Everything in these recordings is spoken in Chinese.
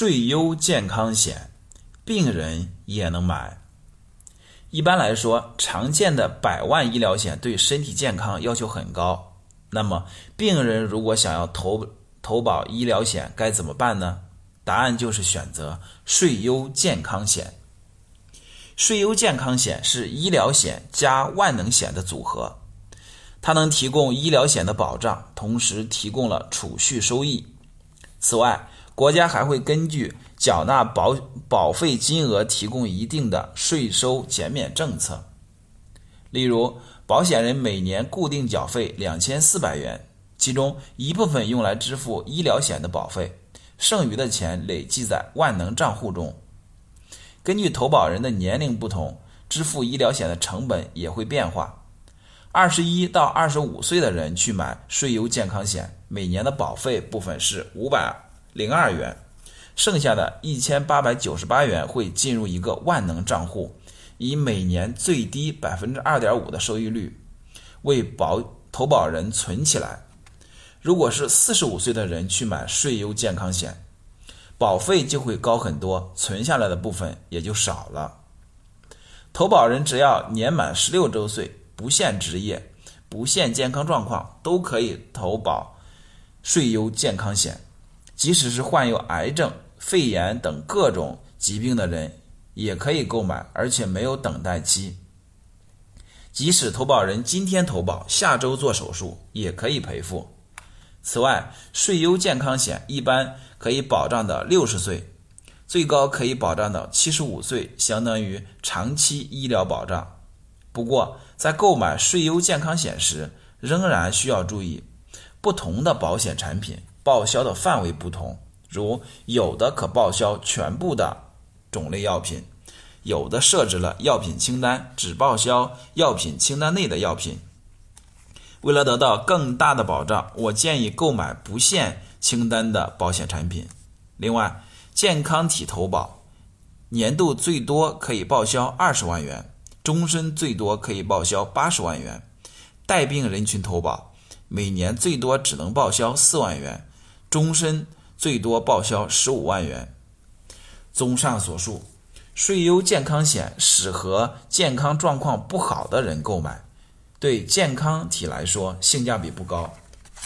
税优健康险，病人也能买。一般来说，常见的百万医疗险对身体健康要求很高。那么，病人如果想要投投保医疗险，该怎么办呢？答案就是选择税优健康险。税优健康险是医疗险加万能险的组合，它能提供医疗险的保障，同时提供了储蓄收益。此外，国家还会根据缴纳保保费金额提供一定的税收减免政策。例如，保险人每年固定缴费两千四百元，其中一部分用来支付医疗险的保费，剩余的钱累计在万能账户中。根据投保人的年龄不同，支付医疗险的成本也会变化。二十一到二十五岁的人去买税优健康险，每年的保费部分是五百。零二元，剩下的一千八百九十八元会进入一个万能账户，以每年最低百分之二点五的收益率为保投保人存起来。如果是四十五岁的人去买税优健康险，保费就会高很多，存下来的部分也就少了。投保人只要年满十六周岁，不限职业，不限健康状况，都可以投保税优健康险。即使是患有癌症、肺炎等各种疾病的人，也可以购买，而且没有等待期。即使投保人今天投保，下周做手术，也可以赔付。此外，税优健康险一般可以保障到六十岁，最高可以保障到七十五岁，相当于长期医疗保障。不过，在购买税优健康险时，仍然需要注意不同的保险产品。报销的范围不同，如有的可报销全部的种类药品，有的设置了药品清单，只报销药品清单内的药品。为了得到更大的保障，我建议购买不限清单的保险产品。另外，健康体投保，年度最多可以报销二十万元，终身最多可以报销八十万元。带病人群投保，每年最多只能报销四万元。终身最多报销十五万元。综上所述，税优健康险适合健康状况不好的人购买，对健康体来说性价比不高。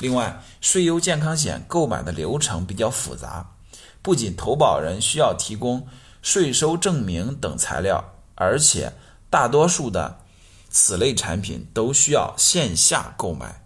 另外，税优健康险购买的流程比较复杂，不仅投保人需要提供税收证明等材料，而且大多数的此类产品都需要线下购买。